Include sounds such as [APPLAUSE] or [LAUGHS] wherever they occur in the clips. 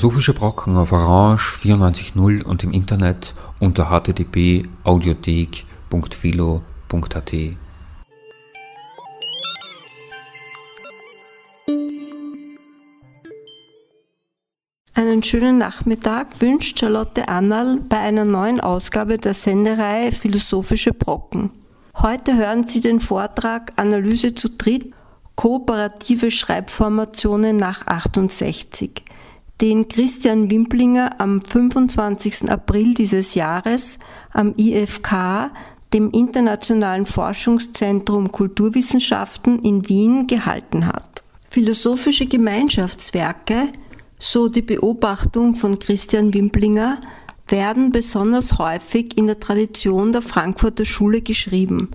Philosophische Brocken auf Orange 94.0 und im Internet unter http://audiothek.philo.at. Einen schönen Nachmittag wünscht Charlotte Annal bei einer neuen Ausgabe der Sendereihe Philosophische Brocken. Heute hören Sie den Vortrag Analyse zu dritt, kooperative Schreibformationen nach 68 den Christian Wimplinger am 25. April dieses Jahres am IFK, dem Internationalen Forschungszentrum Kulturwissenschaften in Wien, gehalten hat. Philosophische Gemeinschaftswerke, so die Beobachtung von Christian Wimplinger, werden besonders häufig in der Tradition der Frankfurter Schule geschrieben.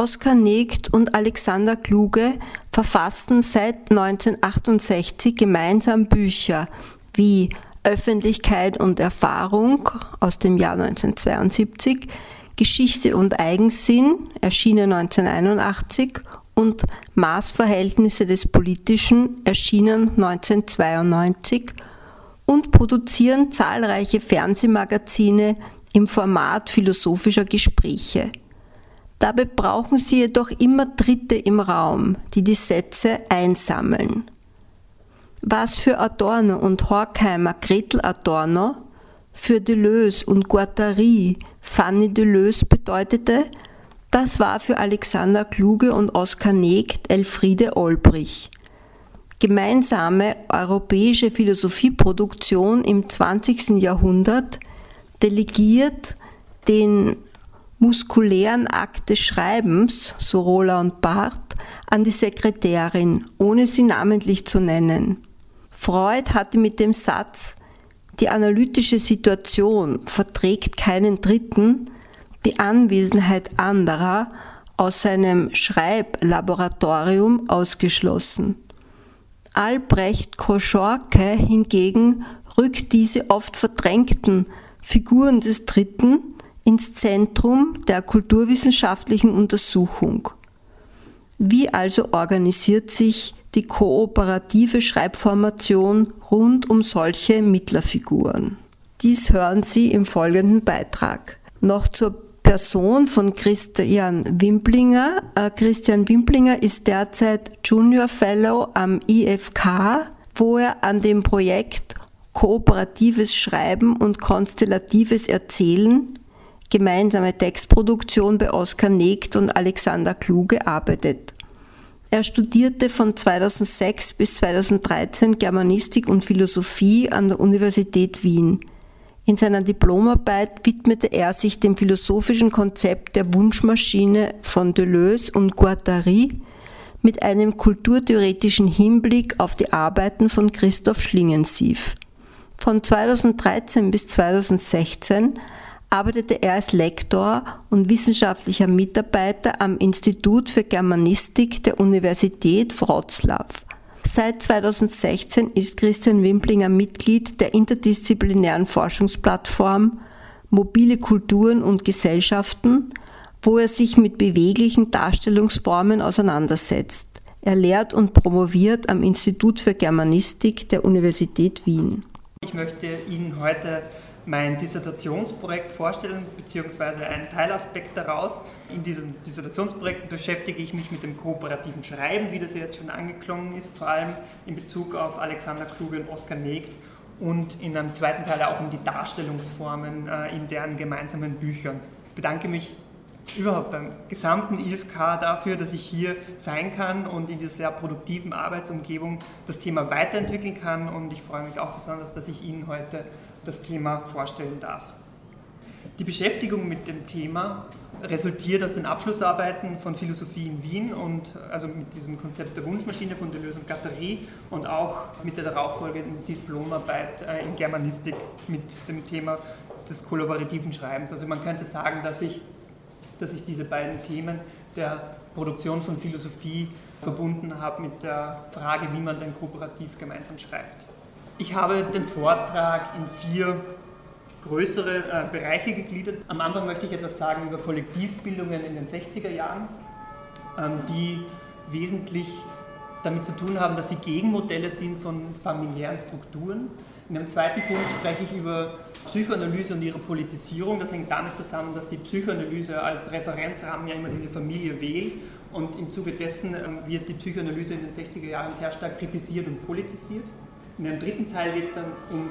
Oskar Negt und Alexander Kluge verfassten seit 1968 gemeinsam Bücher wie Öffentlichkeit und Erfahrung aus dem Jahr 1972, Geschichte und Eigensinn, erschienen 1981 und Maßverhältnisse des Politischen, erschienen 1992 und produzieren zahlreiche Fernsehmagazine im Format philosophischer Gespräche. Dabei brauchen sie jedoch immer Dritte im Raum, die die Sätze einsammeln. Was für Adorno und Horkheimer Gretel Adorno, für Deleuze und Guattari Fanny Deleuze bedeutete, das war für Alexander Kluge und Oskar Negt Elfriede Olbrich. Gemeinsame europäische Philosophieproduktion im 20. Jahrhundert delegiert den muskulären Akt des Schreibens, so Rola und Barth, an die Sekretärin, ohne sie namentlich zu nennen. Freud hatte mit dem Satz, die analytische Situation verträgt keinen Dritten, die Anwesenheit anderer aus seinem Schreiblaboratorium ausgeschlossen. Albrecht Koschorke hingegen rückt diese oft verdrängten Figuren des Dritten ins Zentrum der kulturwissenschaftlichen Untersuchung. Wie also organisiert sich die kooperative Schreibformation rund um solche Mittlerfiguren? Dies hören Sie im folgenden Beitrag. Noch zur Person von Christian Wimplinger. Äh, Christian Wimplinger ist derzeit Junior Fellow am IFK, wo er an dem Projekt Kooperatives Schreiben und Konstellatives Erzählen gemeinsame Textproduktion bei Oskar Negt und Alexander Kluge arbeitet. Er studierte von 2006 bis 2013 Germanistik und Philosophie an der Universität Wien. In seiner Diplomarbeit widmete er sich dem philosophischen Konzept der Wunschmaschine von Deleuze und Guattari mit einem kulturtheoretischen Hinblick auf die Arbeiten von Christoph Schlingensief. Von 2013 bis 2016 arbeitete er als Lektor und wissenschaftlicher Mitarbeiter am Institut für Germanistik der Universität Wroclaw. Seit 2016 ist Christian Wimplinger Mitglied der interdisziplinären Forschungsplattform Mobile Kulturen und Gesellschaften, wo er sich mit beweglichen Darstellungsformen auseinandersetzt. Er lehrt und promoviert am Institut für Germanistik der Universität Wien. Ich möchte Ihnen heute mein Dissertationsprojekt vorstellen, beziehungsweise einen Teilaspekt daraus. In diesem Dissertationsprojekt beschäftige ich mich mit dem kooperativen Schreiben, wie das jetzt schon angeklungen ist, vor allem in Bezug auf Alexander Kluge und Oskar Negt und in einem zweiten Teil auch um die Darstellungsformen äh, in deren gemeinsamen Büchern. Ich bedanke mich überhaupt beim gesamten IFK dafür, dass ich hier sein kann und in dieser sehr produktiven Arbeitsumgebung das Thema weiterentwickeln kann und ich freue mich auch besonders, dass ich Ihnen heute das Thema vorstellen darf. Die Beschäftigung mit dem Thema resultiert aus den Abschlussarbeiten von Philosophie in Wien und also mit diesem Konzept der Wunschmaschine von Deleuze und Guattari und auch mit der darauffolgenden Diplomarbeit äh, in Germanistik mit dem Thema des kollaborativen Schreibens. Also man könnte sagen, dass ich, dass ich diese beiden Themen der Produktion von Philosophie verbunden habe mit der Frage, wie man denn kooperativ gemeinsam schreibt. Ich habe den Vortrag in vier größere äh, Bereiche gegliedert. Am Anfang möchte ich etwas sagen über Kollektivbildungen in den 60er Jahren, ähm, die wesentlich damit zu tun haben, dass sie Gegenmodelle sind von familiären Strukturen. In dem zweiten Punkt spreche ich über Psychoanalyse und ihre Politisierung. Das hängt damit zusammen, dass die Psychoanalyse als Referenzrahmen ja immer diese Familie wählt und im Zuge dessen ähm, wird die Psychoanalyse in den 60er Jahren sehr stark kritisiert und politisiert. In dem dritten Teil geht es dann um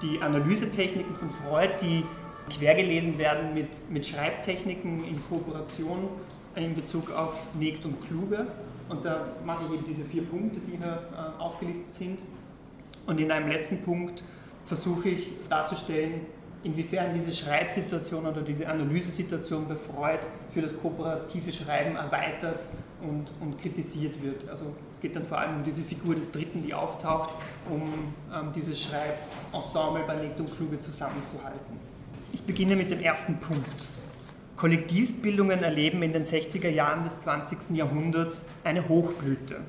die Analysetechniken von Freud, die quergelesen werden mit, mit Schreibtechniken in Kooperation in Bezug auf Negt und Kluge. Und da mache ich eben diese vier Punkte, die hier äh, aufgelistet sind. Und in einem letzten Punkt versuche ich darzustellen, inwiefern diese Schreibsituation oder diese Analysesituation bei Freud für das kooperative Schreiben erweitert und, und kritisiert wird. Also es geht dann vor allem um diese Figur des Dritten, die auftaucht, um ähm, dieses Schreibensemble bei Nekt und Kluge zusammenzuhalten. Ich beginne mit dem ersten Punkt. Kollektivbildungen erleben in den 60er Jahren des 20. Jahrhunderts eine Hochblüte.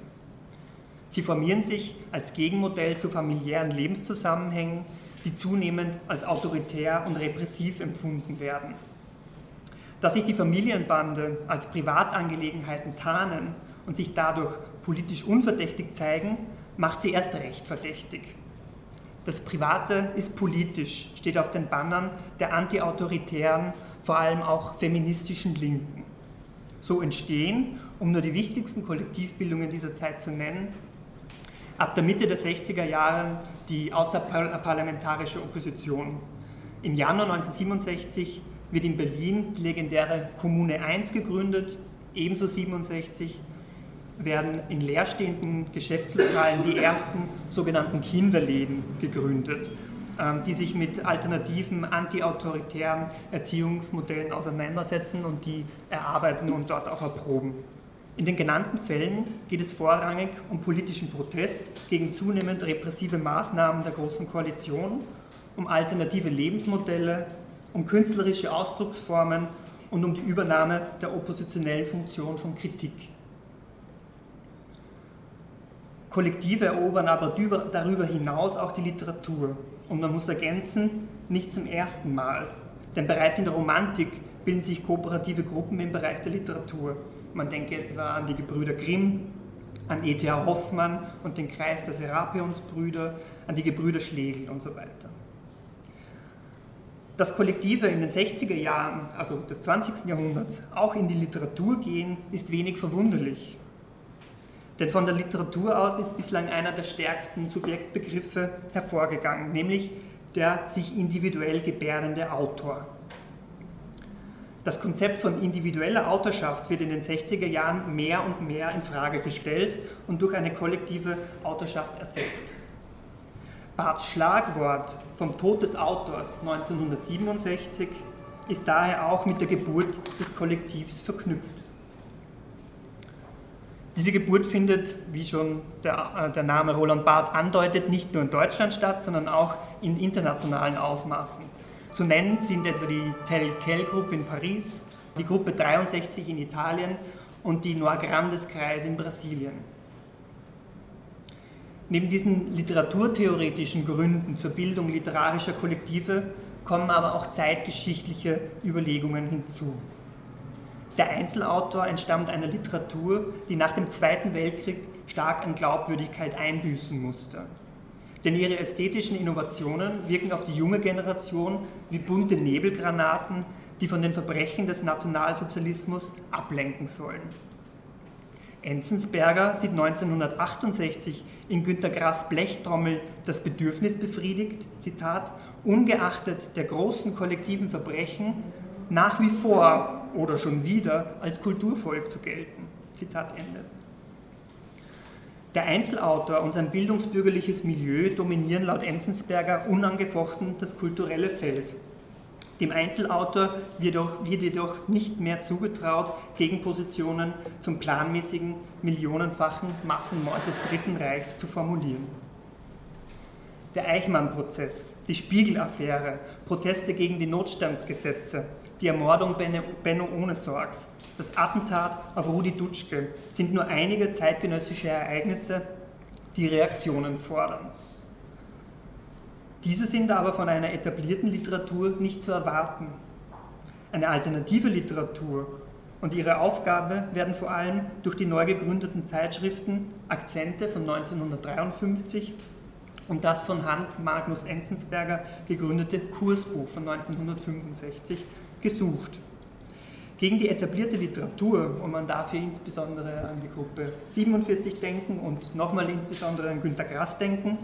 Sie formieren sich als Gegenmodell zu familiären Lebenszusammenhängen, die zunehmend als autoritär und repressiv empfunden werden. Dass sich die Familienbande als Privatangelegenheiten tarnen und sich dadurch politisch unverdächtig zeigen, macht sie erst recht verdächtig. Das Private ist politisch, steht auf den Bannern der antiautoritären, vor allem auch feministischen Linken. So entstehen, um nur die wichtigsten Kollektivbildungen dieser Zeit zu nennen, ab der Mitte der 60er Jahre die außerparlamentarische Opposition. Im Januar 1967 wird in Berlin die legendäre Kommune 1 gegründet, ebenso 67 werden in leerstehenden Geschäftslokalen die ersten sogenannten Kinderläden gegründet, ähm, die sich mit alternativen antiautoritären Erziehungsmodellen auseinandersetzen und die erarbeiten und dort auch erproben. In den genannten Fällen geht es vorrangig um politischen Protest gegen zunehmend repressive Maßnahmen der Großen Koalition, um alternative Lebensmodelle, um künstlerische Ausdrucksformen und um die Übernahme der oppositionellen Funktion von Kritik. Kollektive erobern aber darüber hinaus auch die Literatur. Und man muss ergänzen, nicht zum ersten Mal. Denn bereits in der Romantik bilden sich kooperative Gruppen im Bereich der Literatur. Man denke etwa an die Gebrüder Grimm, an E.T.A. Hoffmann und den Kreis der Serapionsbrüder, an die Gebrüder Schlegel und so weiter. Dass Kollektive in den 60er Jahren, also des 20. Jahrhunderts, auch in die Literatur gehen, ist wenig verwunderlich. Denn von der Literatur aus ist bislang einer der stärksten Subjektbegriffe hervorgegangen, nämlich der sich individuell gebärdende Autor. Das Konzept von individueller Autorschaft wird in den 60er Jahren mehr und mehr in Frage gestellt und durch eine kollektive Autorschaft ersetzt. Barths Schlagwort vom Tod des Autors 1967 ist daher auch mit der Geburt des Kollektivs verknüpft. Diese Geburt findet, wie schon der, äh, der, Name Roland Barth andeutet, nicht nur in Deutschland statt, sondern auch in internationalen Ausmaßen. Zu nennen sind etwa die Tel Quel Group in Paris, die Gruppe 63 in Italien und die Noir Grandes Kreis in Brasilien. Neben diesen literaturtheoretischen Gründen zur Bildung literarischer Kollektive kommen aber auch zeitgeschichtliche Überlegungen hinzu. Der Einzelautor entstammt einer Literatur, die nach dem Zweiten Weltkrieg stark an Glaubwürdigkeit einbüßen musste. Denn ihre ästhetischen Innovationen wirken auf die junge Generation wie bunte Nebelgranaten, die von den Verbrechen des Nationalsozialismus ablenken sollen. Enzensberger sieht 1968 in Günter Grass Blechtrommel das Bedürfnis befriedigt, Zitat, ungeachtet der großen kollektiven Verbrechen nach wie vor oder schon wieder als Kulturvolk zu gelten. Zitat Ende. Der Einzelautor und sein bildungsbürgerliches Milieu dominieren laut Enzensberger unangefochten das kulturelle Feld. Dem Einzelautor wird, auch, wird jedoch nicht mehr zugetraut, Gegenpositionen zum planmäßigen, millionenfachen Massenmord des Dritten Reichs zu formulieren. Der Eichmann-Prozess, die Spiegel-Affäre, Proteste gegen die Notstandsgesetze, die Ermordung Benno Ohnesorgs, das Attentat auf Rudi Dutschke sind nur einige zeitgenössische Ereignisse, die Reaktionen fordern. Diese sind aber von einer etablierten Literatur nicht zu erwarten. Eine alternative Literatur, und ihre Aufgabe werden vor allem durch die neu gegründeten Zeitschriften Akzente von 1953 und das von Hans Magnus Enzensberger gegründete Kursbuch von 1965 gesucht. Gegen die etablierte Literatur, und man darf hier insbesondere an die Gruppe 47 denken und nochmal insbesondere an Günter Grass denken,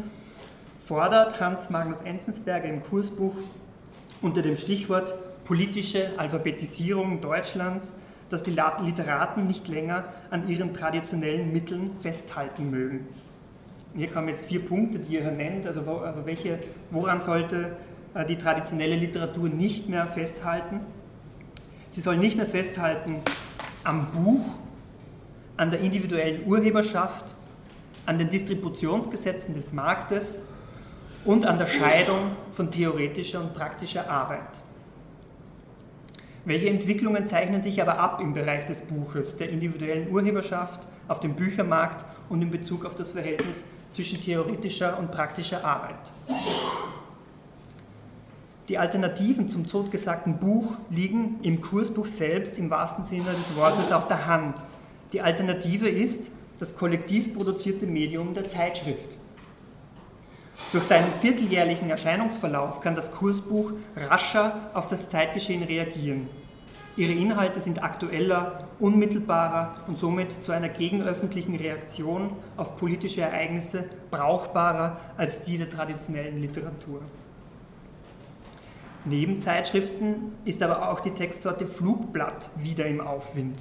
fordert Hans Magnus Enzensberger im Kursbuch unter dem Stichwort politische Alphabetisierung Deutschlands, dass die Literaten nicht länger an ihren traditionellen Mitteln festhalten mögen. Hier kommen jetzt vier Punkte, die ihr nennt, also, also welche, woran sollte äh, die traditionelle Literatur nicht mehr festhalten? Sie soll nicht mehr festhalten am Buch, an der individuellen Urheberschaft, an den Distributionsgesetzen des Marktes und an der Scheidung von theoretischer und praktischer Arbeit. Welche Entwicklungen zeichnen sich aber ab im Bereich des Buches, der individuellen Urheberschaft, auf dem Büchermarkt und in Bezug auf das Verhältnis zwischen theoretischer und praktischer Arbeit? Die Alternativen zum totgesagten Buch liegen im Kursbuch selbst im wahrsten Sinne des Wortes auf der Hand. Die Alternative ist das kollektiv produzierte Medium der Zeitschrift. Durch seinen vierteljährlichen Erscheinungsverlauf kann das Kursbuch rascher auf das Zeitgeschehen reagieren. Ihre Inhalte sind aktueller, unmittelbarer und somit zu einer gegenöffentlichen Reaktion auf politische Ereignisse brauchbarer als die der traditionellen Literatur. Neben Zeitschriften ist aber auch die Textsorte Flugblatt wieder im Aufwind.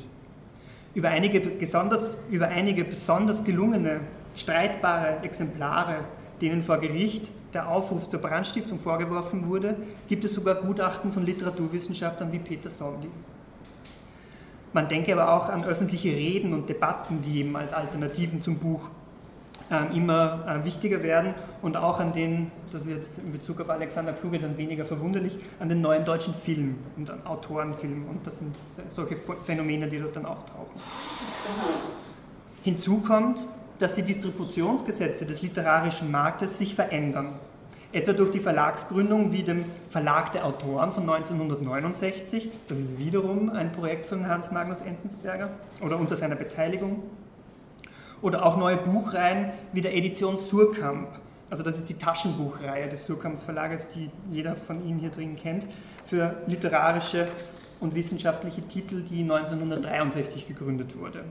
Über einige besonders, über einige besonders gelungene, streitbare Exemplare denen vor Gericht der Aufruf zur Brandstiftung vorgeworfen wurde, gibt es sogar Gutachten von Literaturwissenschaftlern wie Peter Sondi. Man denke aber auch an öffentliche Reden und Debatten, die eben als Alternativen zum Buch äh, immer äh, wichtiger werden und auch an den, das ist jetzt in Bezug auf Alexander Kluge dann weniger verwunderlich, an den neuen deutschen Film und an Autorenfilm und das sind solche Phänomene, die dort dann auftauchen. Hinzu kommt, dass die Distributionsgesetze des literarischen Marktes sich verändern. Etwa durch die Verlagsgründung wie dem Verlag der Autoren von 1969, das ist wiederum ein Projekt von Hans Magnus Enzensberger oder unter seiner Beteiligung. Oder auch neue Buchreihen wie der Edition Surkamp, also das ist die Taschenbuchreihe des Surkamps Verlages, die jeder von Ihnen hier drin kennt, für literarische und wissenschaftliche Titel, die 1963 gegründet wurde.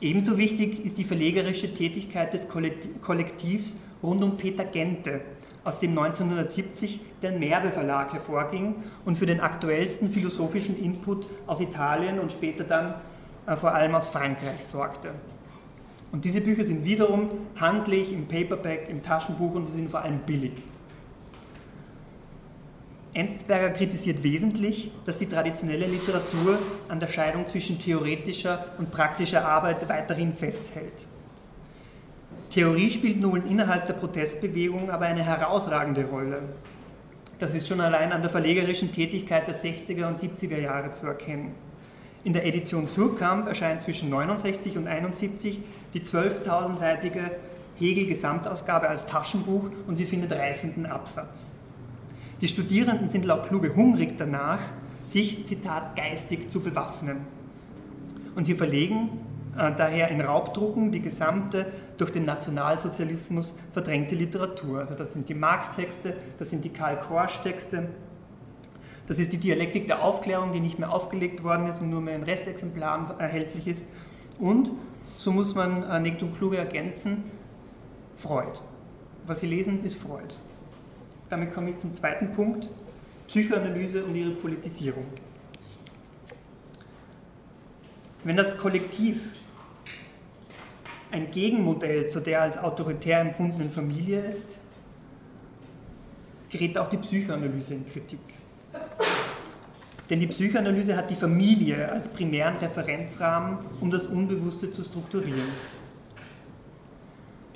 Ebenso wichtig ist die verlegerische Tätigkeit des Kollektivs rund um Peter Gente, aus dem 1970 der Merve Verlag hervorging und für den aktuellsten philosophischen Input aus Italien und später dann äh, vor allem aus Frankreich sorgte. Und diese Bücher sind wiederum handlich im Paperback, im Taschenbuch und sie sind vor allem billig. Enzensberger kritisiert wesentlich, dass die traditionelle Literatur an der Scheidung zwischen theoretischer und praktischer Arbeit weiterhin festhält. Theorie spielt nun innerhalb der Protestbewegung aber eine herausragende Rolle. Das ist schon allein an der verlegerischen Tätigkeit der 60er und 70er Jahre zu erkennen. In der Edition Surkamp erscheint zwischen 69 und 71 die 12.000-seitige Hegel-Gesamtausgabe als Taschenbuch und sie findet reißenden Absatz. Die Studierenden sind laut Kluge hungrig danach, sich, Zitat, geistig zu bewaffnen. Und sie verlegen äh, daher in Raubdrucken die gesamte durch den Nationalsozialismus verdrängte Literatur. Also das sind die Marx-Texte, das sind die Karl-Korsch-Texte, das ist die Dialektik der Aufklärung, die nicht mehr aufgelegt worden ist und nur mehr in Restexemplaren erhältlich ist. Und, so muss man äh, Nektum Kluge ergänzen, Freud. Was Sie lesen, ist Freud. Damit komme ich zum zweiten Punkt, Psychoanalyse und ihre Politisierung. Wenn das Kollektiv ein Gegenmodell zu der als autoritär empfundenen Familie ist, gerät auch die Psychoanalyse in Kritik. Denn die Psychoanalyse hat die Familie als primären Referenzrahmen, um das Unbewusste zu strukturieren.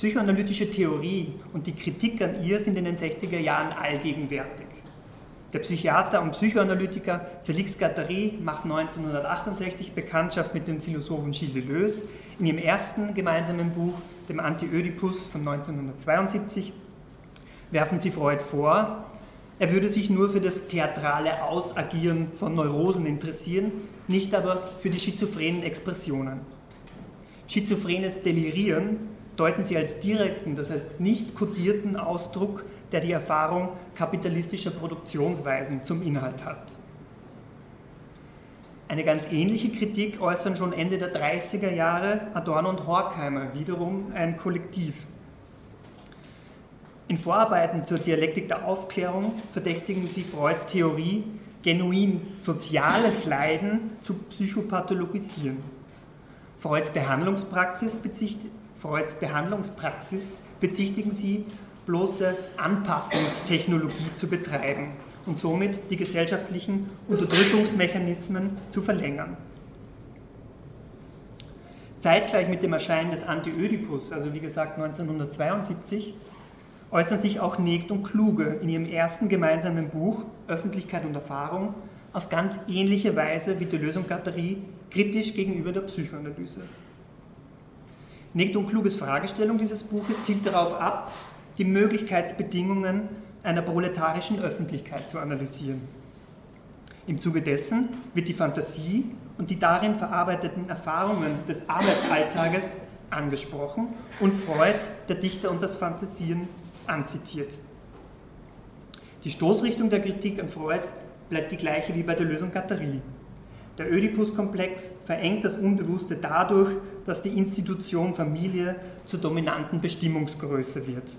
Psychoanalytische Theorie und die Kritik an ihr sind in den 60er Jahren allgegenwärtig. Der Psychiater und Psychoanalytiker Félix Guattari macht 1968 Bekanntschaft mit dem Philosophen Gilles Deleuze in ihrem ersten gemeinsamen Buch, dem Anti-Ödipus von 1972, werfen sie Freud vor, er würde sich nur für das theatrale Ausagieren von Neurosen interessieren, nicht aber für die schizophrenen Expressionen. Schizophrenes Delirieren deuten sie als direkten, das heißt nicht kodierten Ausdruck, der die Erfahrung kapitalistischer Produktionsweisen zum Inhalt hat. Eine ganz ähnliche Kritik äußern schon Ende der 30er Jahre Adorno und Horkheimer, wiederum ein Kollektiv. In Vorarbeiten zur Dialektik der Aufklärung verdächtigen sie Freuds Theorie, genuin soziales Leiden zu psychopathologisieren. Freuds Behandlungspraxis, Freuds Behandlungspraxis bezichtigen sie, bloße Anpassungstechnologie zu betreiben und somit die gesellschaftlichen Unterdrückungsmechanismen zu verlängern. Zeitgleich mit dem Erscheinen des Anti-Ödipus, also wie gesagt 1972, äußern sich auch Negt und Kluge in ihrem ersten gemeinsamen Buch Öffentlichkeit und Erfahrung auf ganz ähnliche Weise wie Deleuze und Guattari kritisch gegenüber der Psychoanalyse. Negt und Kluges Fragestellung dieses Buches zielt darauf ab, die Möglichkeitsbedingungen einer proletarischen Öffentlichkeit zu analysieren. Im Zuge dessen wird die Fantasie und die darin verarbeiteten Erfahrungen des Arbeitsalltages angesprochen und Freuds Der Dichter und das Fantasieren anzitiert. Die Stoßrichtung der Kritik an Freud bleibt die gleiche wie bei der Lösung Guattari. Der Oedipus-Komplex verengt das Unbewusste dadurch, dass die Institution Familie zur dominanten Bestimmungsgröße wird.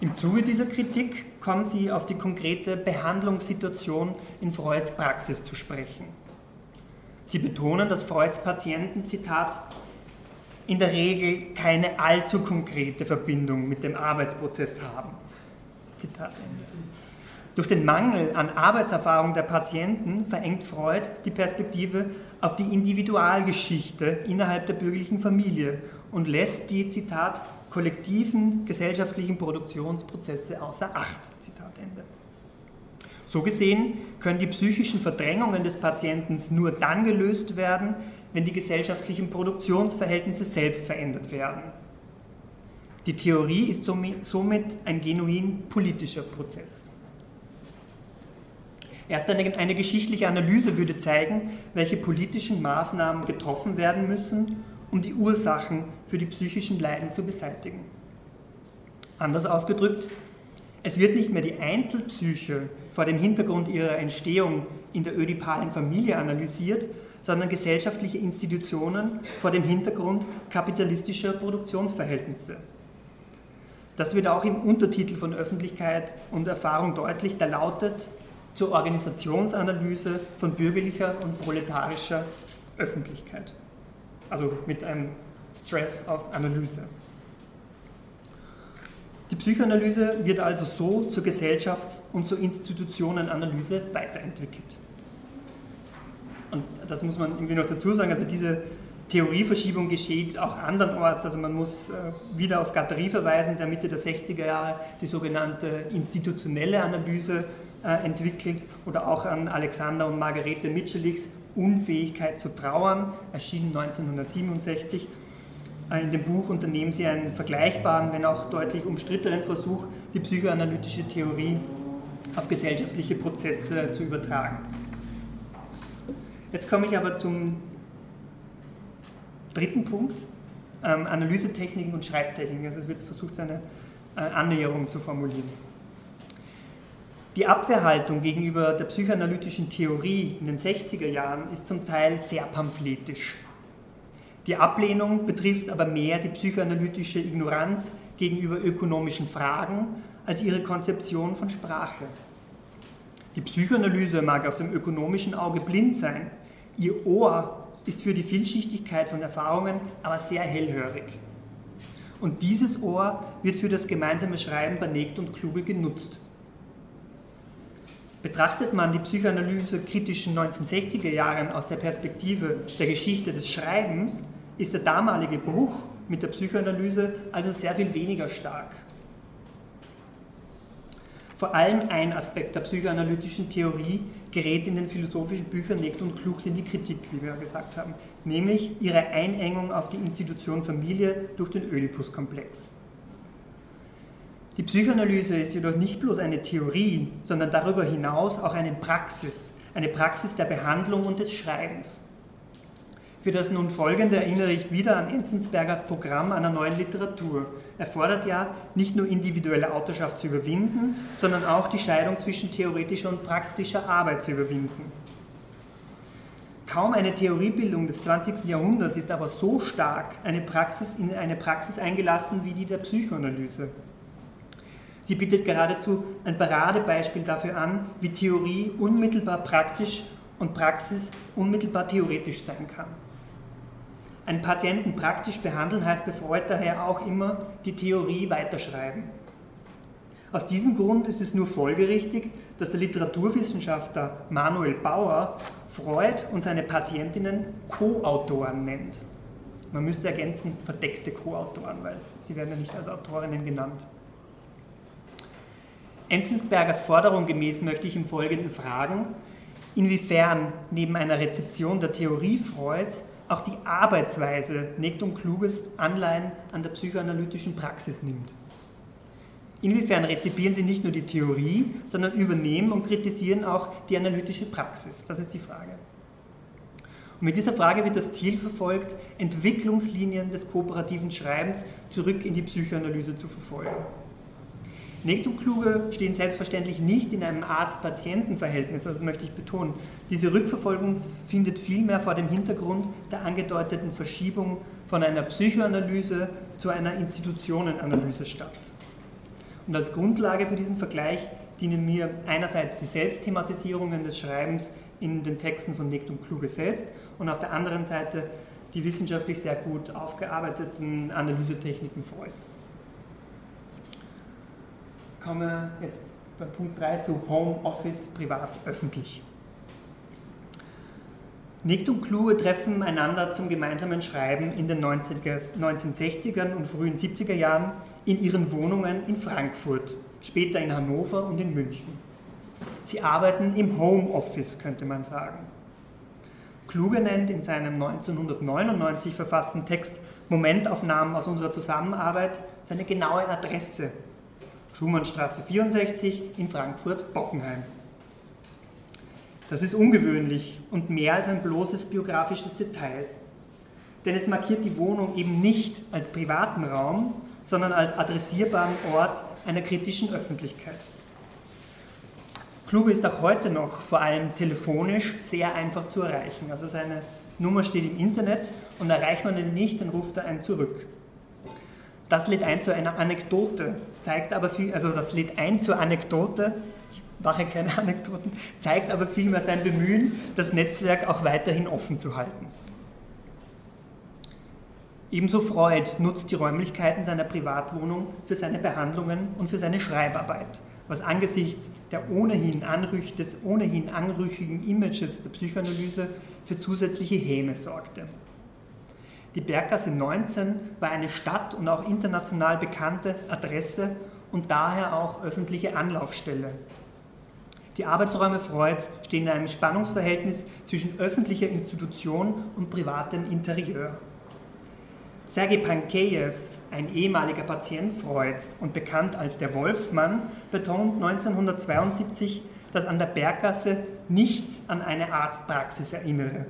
Im Zuge dieser Kritik kommen sie auf die konkrete Behandlungssituation in Freuds Praxis zu sprechen. Sie betonen, dass Freuds Patienten, Zitat, in der Regel keine allzu konkrete Verbindung mit dem Arbeitsprozess haben. Zitat Ende. Durch den Mangel an Arbeitserfahrung der Patienten verengt Freud die Perspektive auf die Individualgeschichte innerhalb der bürgerlichen Familie und lässt die, Zitat, kollektiven gesellschaftlichen Produktionsprozesse außer Acht. Zitat Ende. So gesehen können die psychischen Verdrängungen des Patienten nur dann gelöst werden, wenn die gesellschaftlichen Produktionsverhältnisse selbst verändert werden. Die Theorie ist somit ein genuin politischer Prozess. Erst eine, eine, geschichtliche Analyse würde zeigen, welche politischen Maßnahmen getroffen werden müssen, um die Ursachen für die psychischen Leiden zu beseitigen. Anders ausgedrückt, es wird nicht mehr die Einzelpsyche vor dem Hintergrund ihrer Entstehung in der ödipalen Familie analysiert, sondern gesellschaftliche Institutionen vor dem Hintergrund kapitalistischer Produktionsverhältnisse. Das wird auch im Untertitel von Öffentlichkeit und Erfahrung deutlich, der lautet zur Organisationsanalyse von bürgerlicher und proletarischer Öffentlichkeit also mit einem Stress auf Analyse. Die Psychoanalyse wird also so zur Gesellschafts- und zur Institutionenanalyse weiterentwickelt. Und das muss man irgendwie noch dazu sagen, also diese Theorieverschiebung geschieht auch andernorts, also man muss äh, wieder auf Guattari verweisen, der Mitte der 60er Jahre die sogenannte institutionelle Analyse entwickelt oder auch an Alexander und Margarete Mitschelichs Unfähigkeit zu trauern, erschien 1967. Äh, in dem Buch unternehmen sie einen vergleichbaren, wenn auch deutlich umstrittenen Versuch, die psychoanalytische Theorie auf gesellschaftliche Prozesse zu übertragen. Jetzt komme ich aber zum dritten Punkt, ähm, Analysetechniken und Schreibtechniken. Also es wird versucht, eine äh, Annäherung zu formulieren. Die Abwehrhaltung gegenüber der psychoanalytischen Theorie in den 60er Jahren ist zum Teil sehr pamphletisch. Die Ablehnung betrifft aber mehr die psychoanalytische Ignoranz gegenüber ökonomischen Fragen als ihre Konzeption von Sprache. Die Psychoanalyse mag auf dem ökonomischen Auge blind sein, ihr Ohr ist für die Vielschichtigkeit von Erfahrungen aber sehr hellhörig. Und dieses Ohr wird für das gemeinsame Schreiben bei Negt und Kluge genutzt. Betrachtet man die Psychoanalyse kritischen 1960er Jahren aus der Perspektive der Geschichte des Schreibens, ist der damalige Bruch mit der Psychoanalyse also sehr viel weniger stark. Vor allem ein Aspekt der psychoanalytischen Theorie gerät in den philosophischen Büchern Nekt und Klugs in die Kritik, wie wir ja gesagt haben, nämlich ihre Einengung auf die Institution Familie durch den Oedipus-Komplex. Die Psychoanalyse ist jedoch nicht bloß eine Theorie, sondern darüber hinaus auch eine Praxis, eine Praxis der Behandlung und des Schreibens. Für das nun folgende erinnere ich wieder an Enzensbergers Programm einer neuen Literatur. Er fordert ja, nicht nur individuelle Autorschaft zu überwinden, sondern auch die Scheidung zwischen theoretischer und praktischer Arbeit zu überwinden. Kaum eine Theoriebildung des 20. Jahrhunderts ist aber so stark eine Praxis in eine Praxis eingelassen wie die der Psychoanalyse. Sie bietet geradezu ein Paradebeispiel dafür an, wie Theorie unmittelbar praktisch und Praxis unmittelbar theoretisch sein kann. Einen Patienten praktisch behandeln heißt bei Freud daher auch immer die Theorie weiterschreiben. Aus diesem Grund ist es nur folgerichtig, dass der Literaturwissenschaftler Manuel Bauer Freud und seine Patientinnen Co-Autoren nennt. Man müsste ergänzen, verdeckte Co-Autoren, weil sie werden ja nicht als Autorinnen genannt. Enzensbergers Forderung gemäß möchte ich im Folgenden fragen, inwiefern neben einer Rezeption der Theorie Freuds auch die Arbeitsweise Nectum Kluges Anleihen an der psychoanalytischen Praxis nimmt. Inwiefern rezipieren Sie nicht nur die Theorie, sondern übernehmen und kritisieren auch die analytische Praxis? Das ist die Frage. Und mit dieser Frage wird das Ziel verfolgt, Entwicklungslinien des kooperativen Schreibens zurück in die Psychoanalyse zu verfolgen. Nektumkluge stehen selbstverständlich nicht in einem Arzt-Patienten-Verhältnis, das möchte ich betonen. Diese Rückverfolgung findet vielmehr vor dem Hintergrund der angedeuteten Verschiebung von einer Psychoanalyse zu einer Institutionenanalyse statt. Und als Grundlage für diesen Vergleich dienen mir einerseits die Selbstthematisierungen des Schreibens in den Texten von Nektum Kluge selbst und auf der anderen Seite die wissenschaftlich sehr gut aufgearbeiteten Analysetechniken Freuds komme jetzt bei Punkt 3 zu Home Office privat öffentlich. Nick und Kluge treffen einander zum gemeinsamen Schreiben in den 90er, 1960er und frühen 70er Jahren in ihren Wohnungen in Frankfurt, später in Hannover und in München. Sie arbeiten im Home Office, könnte man sagen. Kluge nennt in seinem 1999 verfassten Text Momentaufnahmen aus unserer Zusammenarbeit seine genaue Adresse Schumannstraße 64 in Frankfurt-Bockenheim. Das ist ungewöhnlich und mehr als ein bloßes biografisches Detail, denn es markiert die Wohnung eben nicht als privaten Raum, sondern als adressierbaren Ort einer kritischen Öffentlichkeit. Kluge ist auch heute noch vor allem telefonisch sehr einfach zu erreichen. Also seine Nummer steht im Internet und erreicht man ihn nicht, dann ruft er einen zurück. Das lädt ein zu einer Anekdote, zeigt aber viel, also das lädt ein zur Anekdote, ich mache keine [LAUGHS] Anekdoten, zeigt aber vielmehr sein Bemühen, das Netzwerk auch weiterhin offen zu halten. Ebenso Freud nutzt die Räumlichkeiten seiner Privatwohnung für seine Behandlungen und für seine Schreibarbeit, was angesichts der ohnehin des ohnehin anrüchigen Images der Psychoanalyse für zusätzliche Häme sorgte. Die Berggasse 19 war eine Stadt- und auch international bekannte Adresse und daher auch öffentliche Anlaufstelle. Die Arbeitsräume Freuds stehen in einem Spannungsverhältnis zwischen öffentlicher Institution und privatem Interieur. Sergei Pankejew, ein ehemaliger Patient Freuds und bekannt als der Wolfsmann, betont 1972, dass an der Berggasse nichts an eine Arztpraxis erinnere.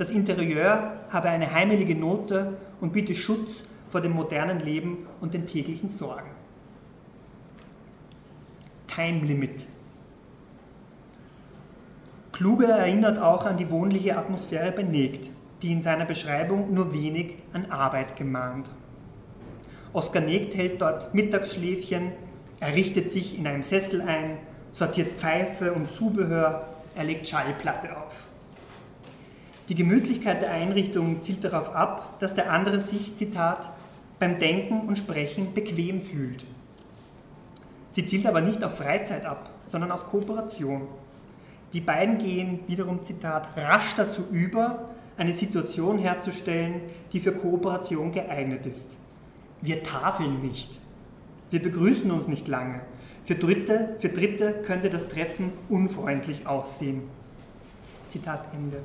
Das Interieur habe eine heimelige Note und biete Schutz vor dem modernen Leben und den täglichen Sorgen. Time Limit. Kluge erinnert auch an die wohnliche Atmosphäre Benegt, die in seiner Beschreibung nur wenig an Arbeit gemahnt. Oskar Negt hält dort Mittagsschläfchen, er richtet sich in einem Sessel ein, sortiert Pfeife und Zubehör, er legt Schallplatte auf. Die Gemütlichkeit der Einrichtung zielt darauf ab, dass der andere sich, Zitat, beim Denken und Sprechen bequem fühlt. Sie zielt aber nicht auf Freizeit ab, sondern auf Kooperation. Die beiden gehen wiederum, Zitat, rasch dazu über, eine Situation herzustellen, die für Kooperation geeignet ist. Wir tafeln nicht. Wir begrüßen uns nicht lange. Für Dritte, für Dritte könnte das Treffen unfreundlich aussehen. Zitat Ende.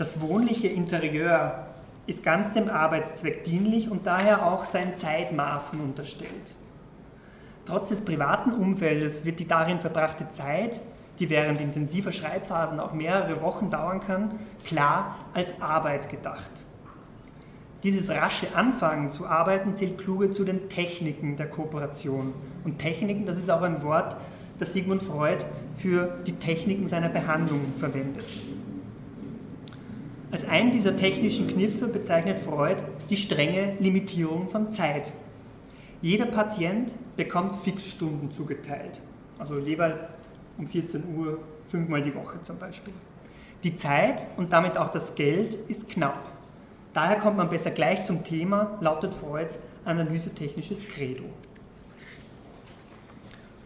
Das wohnliche Interieur ist ganz dem Arbeitszweck dienlich und daher auch sein Zeitmaßen unterstellt. Trotz des privaten Umfeldes wird die darin verbrachte Zeit, die während intensiver Schreibphasen auch mehrere Wochen dauern kann, klar als Arbeit gedacht. Dieses rasche Anfangen zu arbeiten zählt Kluge zu den Techniken der Kooperation. Und Techniken, das ist auch ein Wort, das Sigmund Freud für die Techniken seiner Behandlung verwendet. Als einen dieser technischen Kniffe bezeichnet Freud die strenge Limitierung von Zeit. Jeder Patient bekommt Fixstunden zugeteilt, also jeweils um 14 Uhr, fünfmal die Woche zum Beispiel. Die Zeit und damit auch das Geld ist knapp. Daher kommt man besser gleich zum Thema, lautet Freuds analysetechnisches Credo.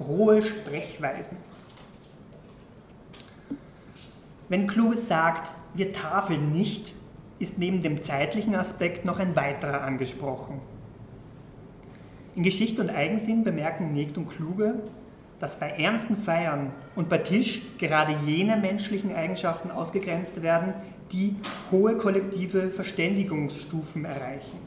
Rohe Sprechweisen. Wenn Kluges sagt, wir tafeln nicht, ist neben dem zeitlichen Aspekt noch ein weiterer angesprochen. In Geschichte und Eigensinn bemerken Negt und Kluge, dass bei ernsten Feiern und bei Tisch gerade jene menschlichen Eigenschaften ausgegrenzt werden, die hohe kollektive Verständigungsstufen erreichen.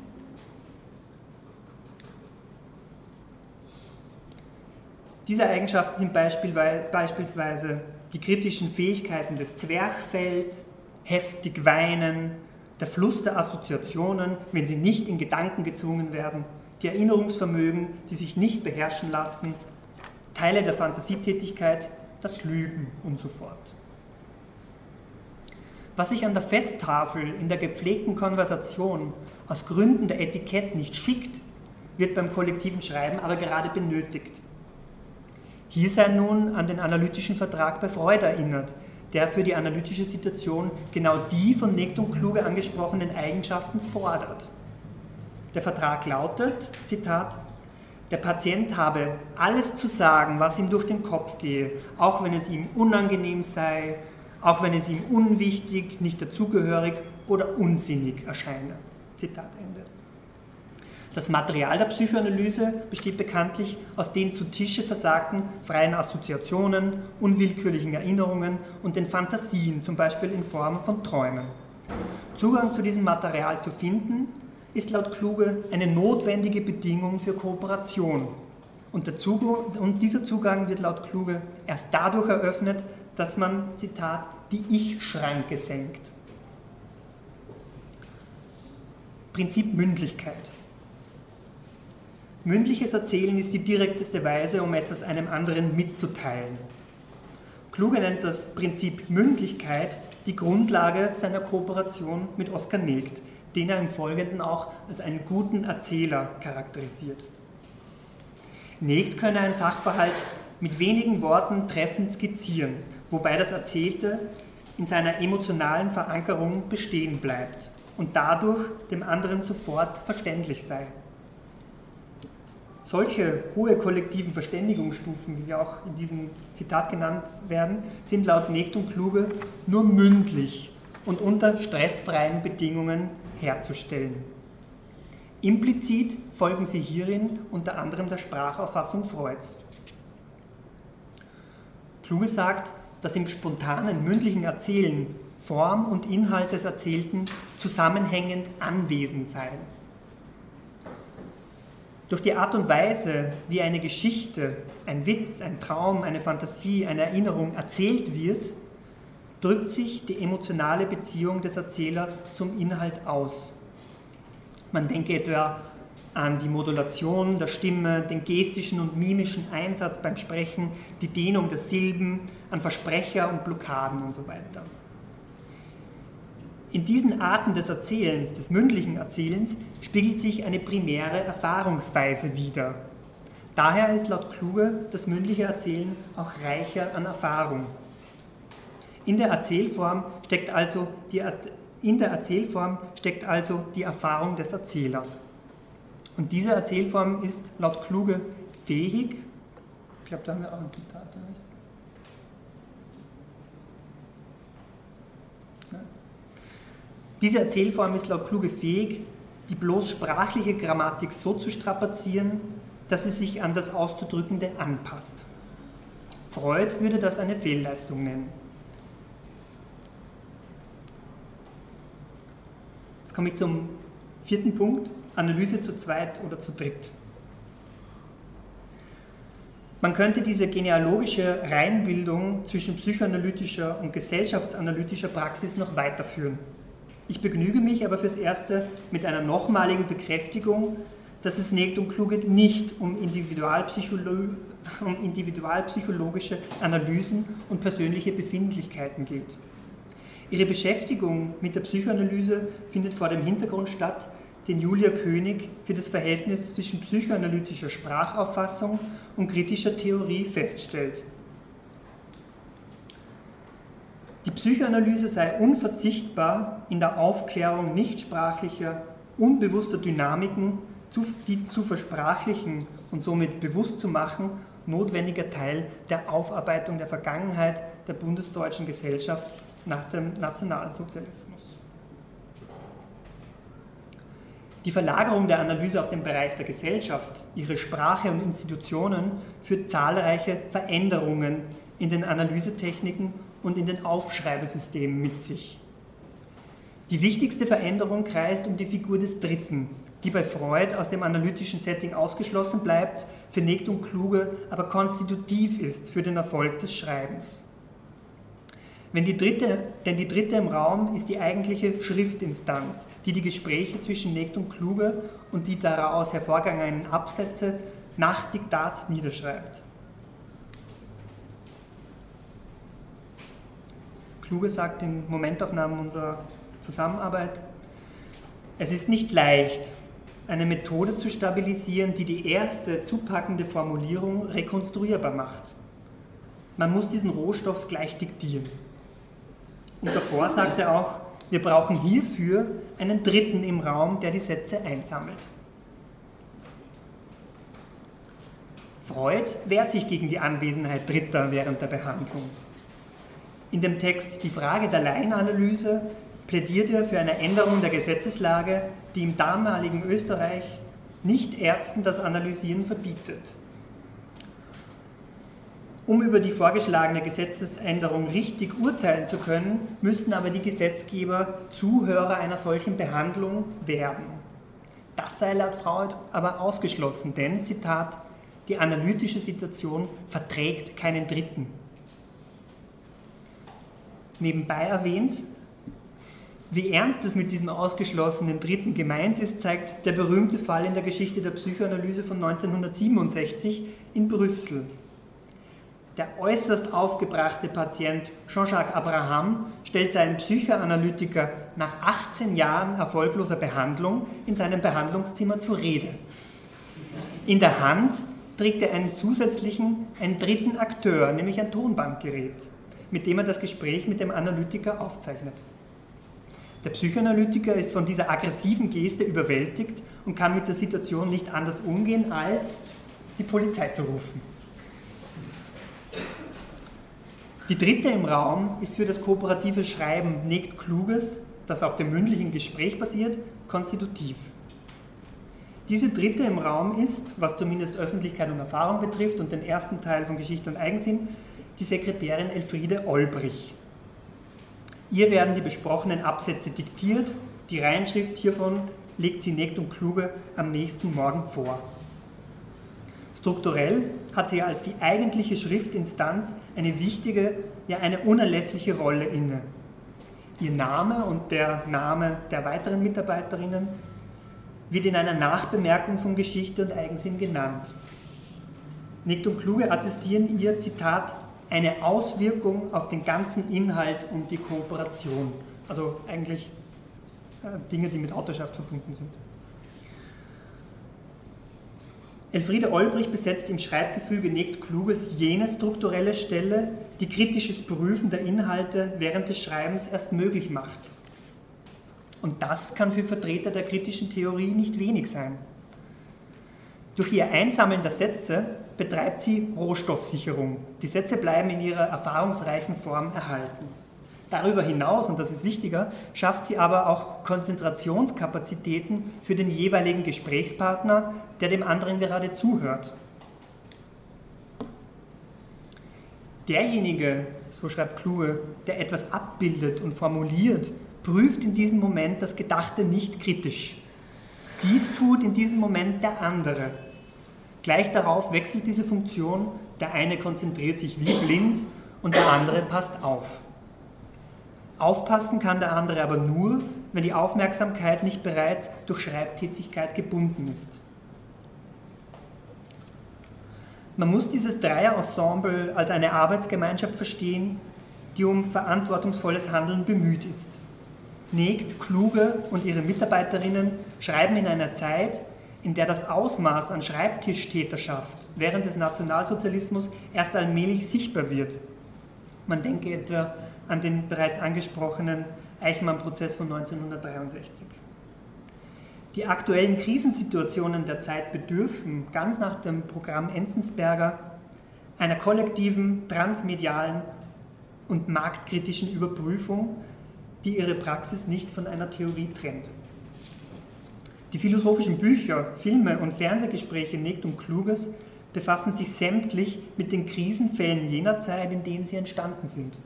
Diese Eigenschaften sind beispielsweise die kritischen Fähigkeiten des Zwerchfells, heftig weinen, der Fluss der Assoziationen, wenn sie nicht in Gedanken gezwungen werden, die Erinnerungsvermögen, die sich nicht beherrschen lassen, Teile der Fantasietätigkeit, das Lügen und so fort. Was sich an der Festtafel in der gepflegten Konversation aus Gründen der Etikett nicht schickt, wird beim kollektiven Schreiben aber gerade benötigt. Hier sei nun an den analytischen Vertrag bei Freud erinnert, der für die analytische Situation genau die von Negt und Kluge angesprochenen Eigenschaften fordert. Der Vertrag lautet, Zitat, der Patient habe alles zu sagen, was ihm durch den Kopf gehe, auch wenn es ihm unangenehm sei, auch wenn es ihm unwichtig, nicht dazugehörig oder unsinnig erscheine. Zitat Ende. Das Material der Psychoanalyse besteht bekanntlich aus den zu Tische versagten freien Assoziationen, unwillkürlichen Erinnerungen und den Fantasien, zum Beispiel in Form von Träumen. Zugang zu diesem Material zu finden, ist laut Kluge eine notwendige Bedingung für Kooperation. Und, und, dieser Zugang wird laut Kluge erst dadurch eröffnet, dass man, Zitat, die Ich-Schranke senkt. Prinzip Mündlichkeit. Mündliches Erzählen ist die direkteste Weise, um etwas einem anderen mitzuteilen. Kluge nennt das Prinzip Mündlichkeit die Grundlage seiner Kooperation mit Oskar Negt, den er im Folgenden auch als einen guten Erzähler charakterisiert. Negt könne ein Sachverhalt mit wenigen Worten treffend skizzieren, wobei das Erzählte in seiner emotionalen Verankerung bestehen bleibt und dadurch dem anderen sofort verständlich sei. Solche hohe kollektiven Verständigungsstufen, wie sie auch in diesem Zitat genannt werden, sind laut Negt und Kluge nur mündlich und unter stressfreien Bedingungen herzustellen. Implizit folgen sie hierin unter anderem der Sprachauffassung Freuds. Kluge sagt, dass im spontanen mündlichen Erzählen Form und Inhalt des Erzählten zusammenhängend anwesend seien. Durch die Art und Weise, wie eine Geschichte, ein Witz, ein Traum, eine Fantasie, eine Erinnerung erzählt wird, drückt sich die emotionale Beziehung des Erzählers zum Inhalt aus. Man denke etwa an die Modulation der Stimme, den gestischen und mimischen Einsatz beim Sprechen, die Dehnung der Silben, an Versprecher und Blockaden und so weiter. In diesen Arten des Erzählens, des mündlichen Erzählens, spiegelt sich eine primäre Erfahrungsweise wider. Daher ist laut Kluge das mündliche Erzählen auch reicher an Erfahrung. In der Erzählform steckt also die, in der Erzählform steckt also die Erfahrung des Erzählers. Und diese Erzählform ist laut Kluge fähig, ich glaube, da haben wir auch ein Zitat. Nicht? Diese Erzählform ist laut Kluge fähig, die bloß sprachliche Grammatik so zu strapazieren, dass sie sich an das Auszudrückende anpasst. Freud würde das eine Fehlleistung nennen. komme ich zum vierten Punkt, Analyse zu zweit oder zu dritt. Man könnte diese genealogische Reinbildung zwischen psychoanalytischer und gesellschaftsanalytischer Praxis noch weiterführen. Ich begnüge mich aber fürs Erste mit einer nochmaligen Bekräftigung, dass es Negt und Kluge nicht um, Individualpsycholo um individualpsychologische Analysen und persönliche Befindlichkeiten geht. Ihre Beschäftigung mit der Psychoanalyse findet vor dem Hintergrund statt, den Julia König für das Verhältnis zwischen psychoanalytischer Sprachauffassung und kritischer Theorie feststellt. Die Psychoanalyse sei unverzichtbar in der Aufklärung nichtsprachlicher, unbewusster Dynamiken, die zu versprachlichen und somit bewusst zu machen, notwendiger Teil der Aufarbeitung der Vergangenheit der bundesdeutschen Gesellschaft nach dem Nationalsozialismus. Die Verlagerung der Analyse auf den Bereich der Gesellschaft, ihre Sprache und Institutionen führt zahlreiche Veränderungen in den Analysetechniken und in den Aufschreibesystemen mit sich. Die wichtigste Veränderung kreist um die Figur des Dritten, die bei Freud aus dem analytischen Setting ausgeschlossen bleibt, für Negt und Kluge aber konstitutiv ist für den Erfolg des Schreibens. Wenn die dritte, denn die dritte im Raum ist die eigentliche Schriftinstanz, die die Gespräche zwischen Negt und Kluge und die daraus hervorgegangenen Absätze nach Diktat niederschreibt. Kluge sagt in Momentaufnahmen unserer Zusammenarbeit, es ist nicht leicht, eine Methode zu stabilisieren, die die erste zupackende Formulierung rekonstruierbar macht. Man muss diesen Rohstoff gleich diktieren. Und davor sagt er auch, wir brauchen hierfür einen Dritten im Raum, der die Sätze einsammelt. Freud wehrt sich gegen die Anwesenheit Dritter während der Behandlung. In dem Text Die Frage der Laienanalyse plädiert er für eine Änderung der Gesetzeslage, die im damaligen Österreich nicht Ärzten das Analysieren verbietet. Um über die vorgeschlagene Gesetzesänderung richtig urteilen zu können, müssten aber die Gesetzgeber Zuhörer einer solchen Behandlung werden. Das sei laut Freud aber ausgeschlossen, denn, Zitat, die analytische Situation verträgt keinen Dritten. Nebenbei erwähnt, wie ernst es mit diesem ausgeschlossenen Dritten gemeint ist, zeigt der berühmte Fall in der Geschichte der Psychoanalyse von 1967 in Brüssel. Der äußerst aufgebrachte Patient Jean-Jacques Abraham stellt seinen Psychoanalytiker nach 18 Jahren erfolgloser Behandlung in seinem Behandlungszimmer zur Rede. In der Hand trägt er einen zusätzlichen, einen dritten Akteur, nämlich ein Tonbandgerät, mit dem er das Gespräch mit dem Analytiker aufzeichnet. Der Psychoanalytiker ist von dieser aggressiven Geste überwältigt und kann mit der Situation nicht anders umgehen, als die Polizei zu rufen. Die dritte im Raum ist für das kooperative Schreiben nicht Kluges, das auf dem mündlichen Gespräch basiert, konstitutiv. Diese dritte im Raum ist, was zumindest Öffentlichkeit und Erfahrung betrifft und den ersten Teil von Geschichte und Eigensinn, die Sekretärin Elfriede Olbrich. Ihr werden die besprochenen Absätze diktiert, die Reinschrift hiervon legt sie Nekt und Kluge am nächsten Morgen vor. Strukturell hat sie als die eigentliche Schriftinstanz eine wichtige, ja eine unerlässliche Rolle inne. Ihr Name und der Name der weiteren Mitarbeiterinnen wird in einer Nachbemerkung von Geschichte und Eigensinn genannt. Nick und Kluge attestieren ihr, Zitat, eine Auswirkung auf den ganzen Inhalt und die Kooperation. Also eigentlich äh, Dinge, die mit Autorschaft verbunden sind. Elfriede Olbrich besetzt im Schreibgefüge Negt Kluges jene strukturelle Stelle, die kritisches Prüfen der Inhalte während des Schreibens erst möglich macht. Und das kann für Vertreter der kritischen Theorie nicht wenig sein. Durch ihr Einsammeln der Sätze betreibt sie Rohstoffsicherung. Die Sätze bleiben in ihrer erfahrungsreichen Form erhalten. Darüber hinaus, und das ist wichtiger, schafft sie aber auch Konzentrationskapazitäten für den jeweiligen Gesprächspartner, der dem anderen gerade zuhört. Derjenige, so schreibt Kluge, der etwas abbildet und formuliert, prüft in diesem Moment das Gedachte nicht kritisch. Dies tut in diesem Moment der andere. Gleich darauf wechselt diese Funktion, der eine konzentriert sich wie blind und der andere passt auf. Aufpassen kann der andere aber nur, wenn die Aufmerksamkeit nicht bereits durch Schreibtätigkeit gebunden ist. Man muss dieses Dreierensemble als eine Arbeitsgemeinschaft verstehen, die um verantwortungsvolles Handeln bemüht ist. Negt, Kluge und ihre Mitarbeiterinnen schreiben in einer Zeit, in der das Ausmaß an Schreibtischtäterschaft während des Nationalsozialismus erst allmählich sichtbar wird. Man denke etwa an den bereits angesprochenen Eichmann-Prozess von 1963. Die aktuellen Krisensituationen der Zeit bedürfen, ganz nach dem Programm Enzensberger, einer kollektiven, transmedialen und marktkritischen Überprüfung, die ihre Praxis nicht von einer Theorie trennt. Die philosophischen Bücher, Filme und Fernsehgespräche Negt und Kluges befassen sich sämtlich mit den Krisenfällen jener Zeit, in denen sie entstanden sind.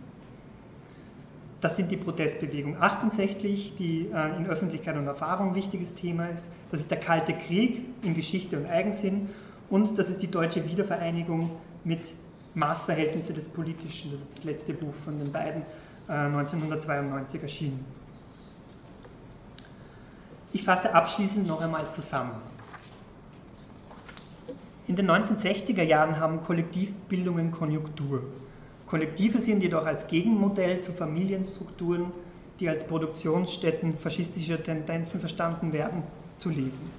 Das sind die Protestbewegung 68, die äh, in Öffentlichkeit und Erfahrung ein wichtiges Thema ist. Das ist der Kalte Krieg in Geschichte und Eigensinn. Und das ist die deutsche Wiedervereinigung mit Maßverhältnisse des Politischen. Das ist das letzte Buch von den beiden, äh, 1992 erschienen. Ich fasse abschließend noch einmal zusammen. In den 1960er Jahren haben Kollektivbildungen Konjunktur. Kollektive sind jedoch als Gegenmodell zu Familienstrukturen, die als Produktionsstätten faschistischer Tendenzen verstanden werden, zu lesen.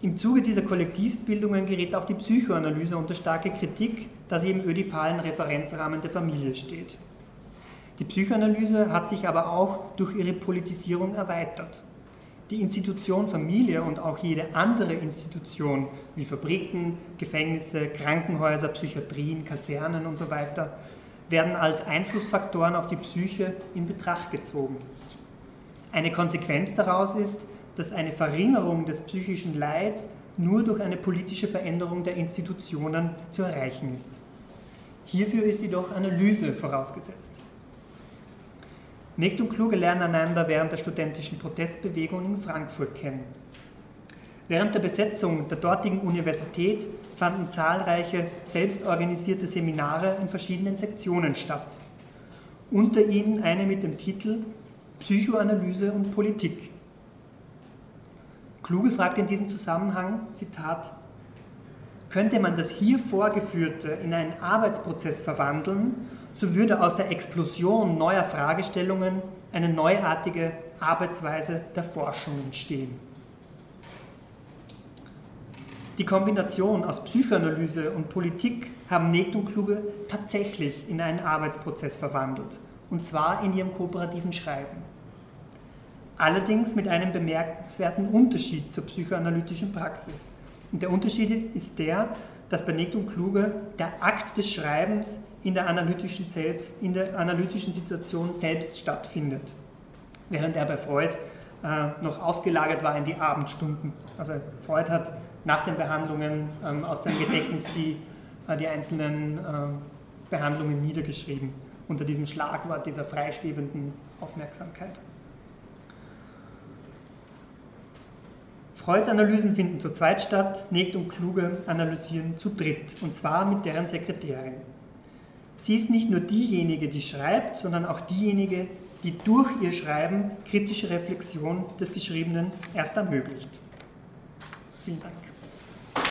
Im Zuge dieser Kollektivbildungen gerät auch die Psychoanalyse unter starke Kritik, da sie im ödipalen Referenzrahmen der Familie steht. Die Psychoanalyse hat sich aber auch durch ihre Politisierung erweitert. Die Institution Familie und auch jede andere Institution wie Fabriken, Gefängnisse, Krankenhäuser, Psychiatrien, Kasernen und so werden als Einflussfaktoren auf die Psyche in Betracht gezogen. Eine Konsequenz daraus ist, dass eine Verringerung des psychischen Leids nur durch eine politische Veränderung der Institutionen zu erreichen ist. Hierfür ist jedoch Analyse vorausgesetzt. Nicht und Kluge lernen einander während der studentischen Protestbewegung in Frankfurt kennen. Während der Besetzung der dortigen Universität fanden zahlreiche selbstorganisierte Seminare in verschiedenen Sektionen statt. Unter ihnen eine mit dem Titel Psychoanalyse und Politik. Kluge fragt in diesem Zusammenhang, Zitat, könnte man das hier Vorgeführte in einen Arbeitsprozess verwandeln so würde aus der Explosion neuer Fragestellungen eine neuartige Arbeitsweise der Forschung entstehen. Die Kombination aus Psychoanalyse und Politik haben Negt und Kluge tatsächlich in einen Arbeitsprozess verwandelt, und zwar in ihrem kooperativen Schreiben. Allerdings mit einem bemerkenswerten Unterschied zur psychoanalytischen Praxis. Und der Unterschied ist, ist der, dass bei Negt und Kluge der Akt des Schreibens in der analytischen, selbst, in der analytischen Situation selbst stattfindet, während er bei Freud äh, noch ausgelagert war in die Abendstunden. Also Freud hat nach den Behandlungen ähm, aus seinem Gedächtnis die, äh, die einzelnen äh, Behandlungen niedergeschrieben, unter diesem Schlagwort dieser freischwebenden Aufmerksamkeit. Freuds Analysen finden zu zweit statt, Negt und Kluge analysieren zu dritt, und zwar mit deren Sekretärin. Sie ist nicht nur diejenige, die schreibt, sondern auch diejenige, die durch ihr Schreiben kritische Reflexion des Geschriebenen erst ermöglicht. Vielen Dank.